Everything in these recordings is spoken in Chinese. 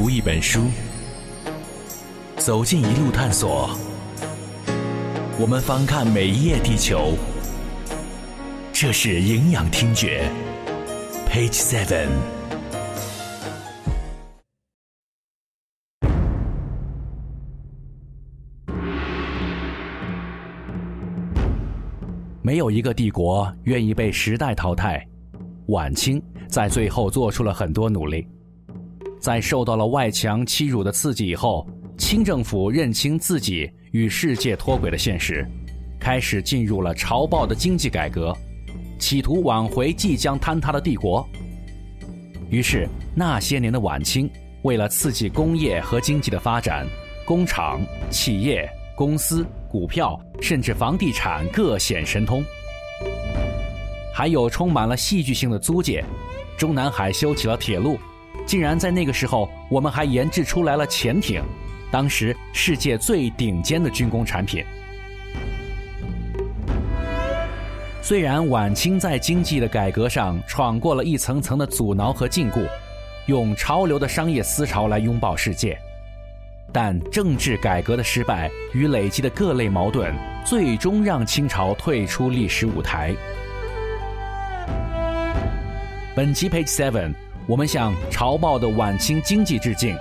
读一本书，走进一路探索。我们翻看每一页地球，这是营养听觉，Page Seven。没有一个帝国愿意被时代淘汰。晚清在最后做出了很多努力，在受到了外强欺辱的刺激以后，清政府认清自己与世界脱轨的现实，开始进入了潮爆的经济改革，企图挽回即将坍塌的帝国。于是那些年的晚清，为了刺激工业和经济的发展，工厂、企业、公司、股票，甚至房地产各显神通。还有充满了戏剧性的租界，中南海修起了铁路，竟然在那个时候，我们还研制出来了潜艇，当时世界最顶尖的军工产品。虽然晚清在经济的改革上闯过了一层层的阻挠和禁锢，用潮流的商业思潮来拥抱世界，但政治改革的失败与累积的各类矛盾，最终让清朝退出历史舞台。本集 Page Seven，我们向潮爆的晚清经济致敬，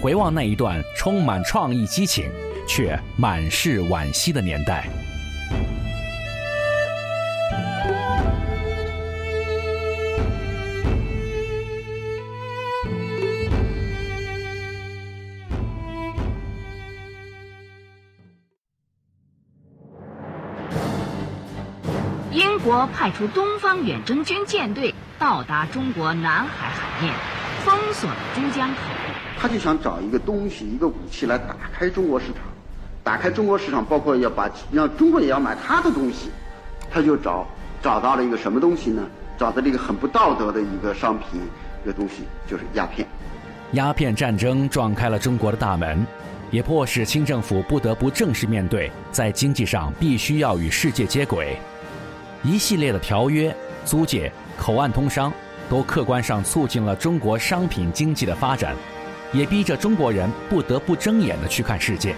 回望那一段充满创意激情却满是惋惜的年代。英国派出东方远征军舰队。到达中国南海面，封锁了珠江口。他就想找一个东西，一个武器来打开中国市场，打开中国市场，包括要把让中国也要买他的东西。他就找找到了一个什么东西呢？找到了一个很不道德的一个商品，一个东西就是鸦片。鸦片战争撞开了中国的大门，也迫使清政府不得不正式面对，在经济上必须要与世界接轨。一系列的条约、租界。口岸通商，都客观上促进了中国商品经济的发展，也逼着中国人不得不睁眼的去看世界。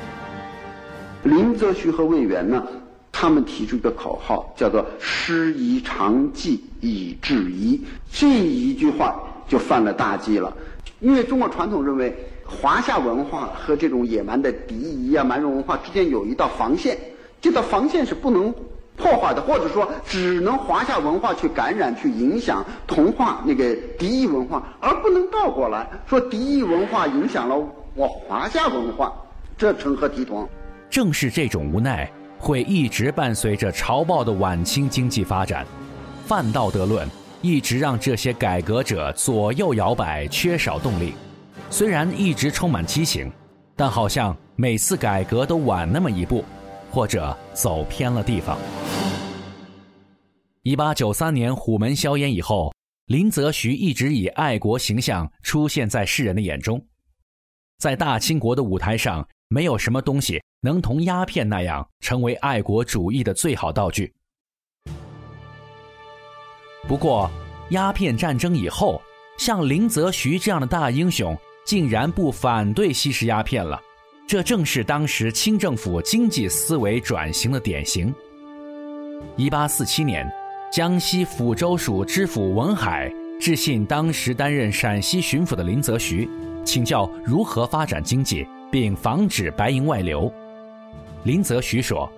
林则徐和魏源呢，他们提出一个口号，叫做“师夷长技以制夷”，这一句话就犯了大忌了。因为中国传统认为，华夏文化和这种野蛮的敌夷啊、蛮族文化之间有一道防线，这道防线是不能。破坏的，或者说只能华夏文化去感染、去影响、同化那个敌意文化，而不能倒过来说敌意文化影响了我华夏文化，这成何体统？正是这种无奈，会一直伴随着潮爆的晚清经济发展。泛道德论一直让这些改革者左右摇摆，缺少动力。虽然一直充满激情，但好像每次改革都晚那么一步。或者走偏了地方。一八九三年虎门销烟以后，林则徐一直以爱国形象出现在世人的眼中。在大清国的舞台上，没有什么东西能同鸦片那样成为爱国主义的最好道具。不过，鸦片战争以后，像林则徐这样的大英雄，竟然不反对吸食鸦片了。这正是当时清政府经济思维转型的典型。一八四七年，江西抚州署知府文海致信当时担任陕西巡抚的林则徐，请教如何发展经济，并防止白银外流。林则徐说：“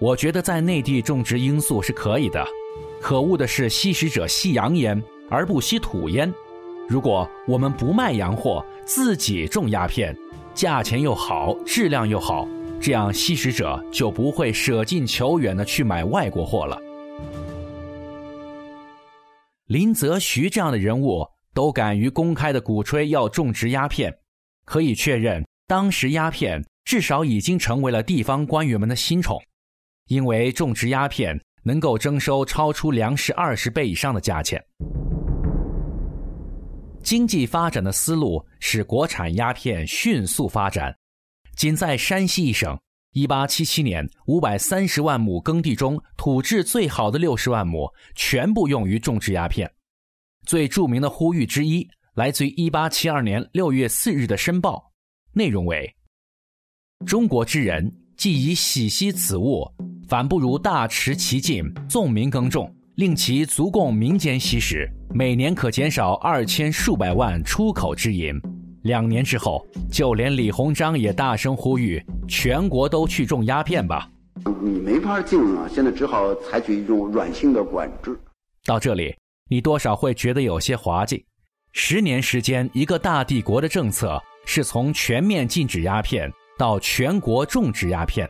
我觉得在内地种植罂粟是可以的，可恶的是吸食者吸洋烟而不吸土烟。如果我们不卖洋货，自己种鸦片。”价钱又好，质量又好，这样吸食者就不会舍近求远的去买外国货了。林则徐这样的人物都敢于公开的鼓吹要种植鸦片，可以确认，当时鸦片至少已经成为了地方官员们的新宠，因为种植鸦片能够征收超出粮食二十倍以上的价钱。经济发展的思路使国产鸦片迅速发展。仅在山西一省，1877年530万亩耕地中，土质最好的60万亩全部用于种植鸦片。最著名的呼吁之一，来自于1872年6月4日的《申报》，内容为：中国之人既以喜惜此物，反不如大持其境，纵民耕种，令其足供民间吸食，每年可减少二千数百万出口之银。两年之后，就连李鸿章也大声呼吁，全国都去种鸦片吧。你没法禁啊，现在只好采取一种软性的管制。到这里，你多少会觉得有些滑稽。十年时间，一个大帝国的政策是从全面禁止鸦片到全国种植鸦片。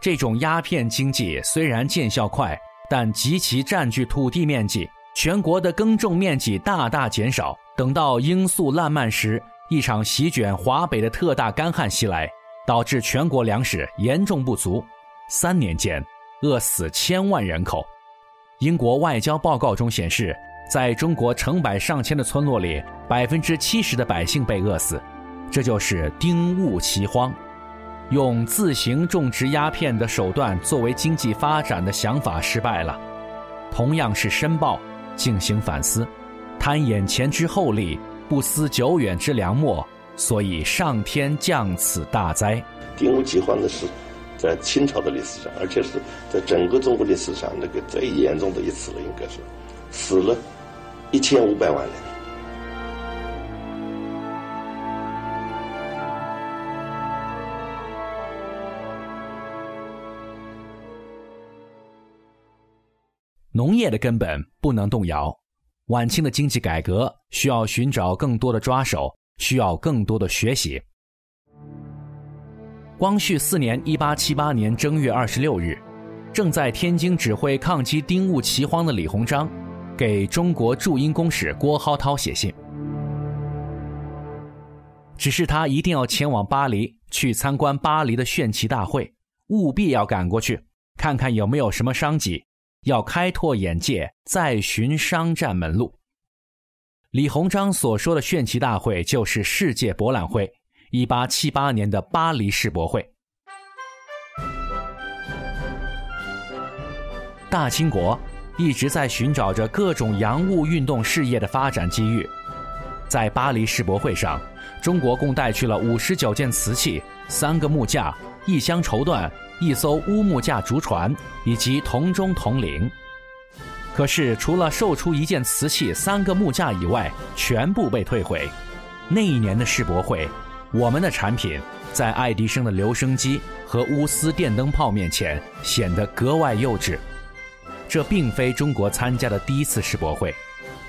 这种鸦片经济虽然见效快，但极其占据土地面积，全国的耕种面积大大减少。等到罂粟烂漫时，一场席卷华北的特大干旱袭来，导致全国粮食严重不足。三年间，饿死千万人口。英国外交报告中显示，在中国成百上千的村落里，百分之七十的百姓被饿死。这就是丁戊奇荒。用自行种植鸦片的手段作为经济发展的想法失败了。同样是申报，进行反思，贪眼前之厚利，不思久远之良末，所以上天降此大灾。丁戊奇荒的是。在清朝的历史上，而且是在整个中国历史上那个最严重的一次了，应该是死了一千五百万人。农业的根本不能动摇，晚清的经济改革需要寻找更多的抓手，需要更多的学习。光绪四年（一八七八年）正月二十六日，正在天津指挥抗击丁戊奇荒的李鸿章，给中国驻英公使郭浩涛写信，指示他一定要前往巴黎去参观巴黎的炫旗大会，务必要赶过去，看看有没有什么商机，要开拓眼界，再寻商战门路。李鸿章所说的炫旗大会，就是世界博览会。一八七八年的巴黎世博会，大清国一直在寻找着各种洋务运动事业的发展机遇。在巴黎世博会上，中国共带去了五十九件瓷器、三个木架、一箱绸缎、一艘乌木架竹船以及铜钟铜铃。可是，除了售出一件瓷器、三个木架以外，全部被退回。那一年的世博会。我们的产品在爱迪生的留声机和钨丝电灯泡面前显得格外幼稚。这并非中国参加的第一次世博会，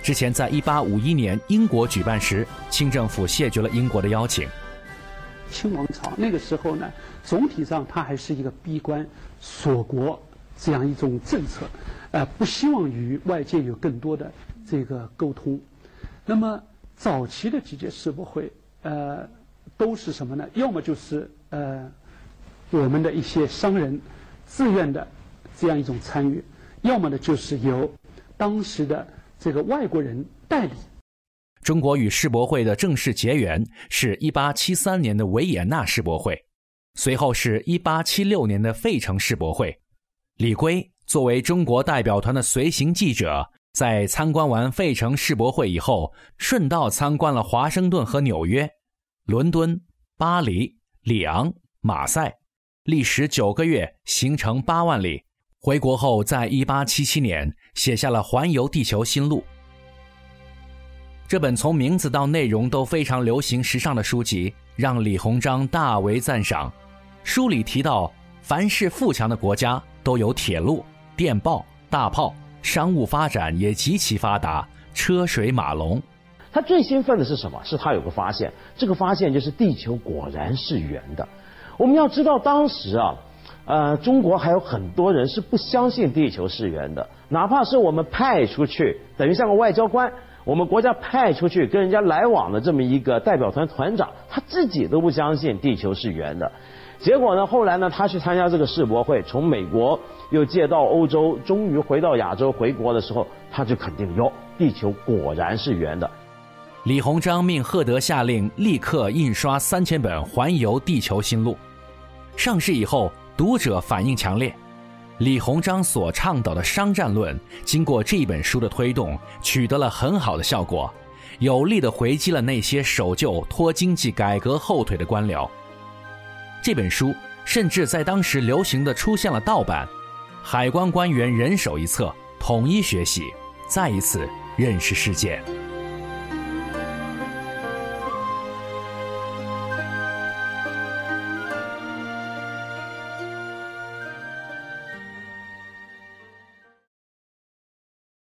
之前在1851年英国举办时，清政府谢绝了英国的邀请。清王朝那个时候呢，总体上它还是一个闭关锁国这样一种政策，呃，不希望与外界有更多的这个沟通。那么早期的几届世博会，呃。都是什么呢？要么就是呃，我们的一些商人自愿的这样一种参与；要么呢，就是由当时的这个外国人代理。中国与世博会的正式结缘是一八七三年的维也纳世博会，随后是一八七六年的费城世博会。李圭作为中国代表团的随行记者，在参观完费城世博会以后，顺道参观了华盛顿和纽约。伦敦、巴黎、里昂、马赛，历时九个月，行程八万里。回国后，在一八七七年写下了《环游地球新路》。这本从名字到内容都非常流行时尚的书籍，让李鸿章大为赞赏。书里提到，凡是富强的国家都有铁路、电报、大炮，商务发展也极其发达，车水马龙。他最兴奋的是什么？是他有个发现，这个发现就是地球果然是圆的。我们要知道，当时啊，呃，中国还有很多人是不相信地球是圆的，哪怕是我们派出去，等于像个外交官，我们国家派出去跟人家来往的这么一个代表团团长，他自己都不相信地球是圆的。结果呢，后来呢，他去参加这个世博会，从美国又借到欧洲，终于回到亚洲，回国的时候，他就肯定哟，地球果然是圆的。李鸿章命赫德下令立刻印刷三千本《环游地球新录》，上市以后，读者反应强烈。李鸿章所倡导的商战论，经过这本书的推动，取得了很好的效果，有力地回击了那些守旧、拖经济改革后腿的官僚。这本书甚至在当时流行的出现了盗版，海关官员人手一册，统一学习，再一次认识世界。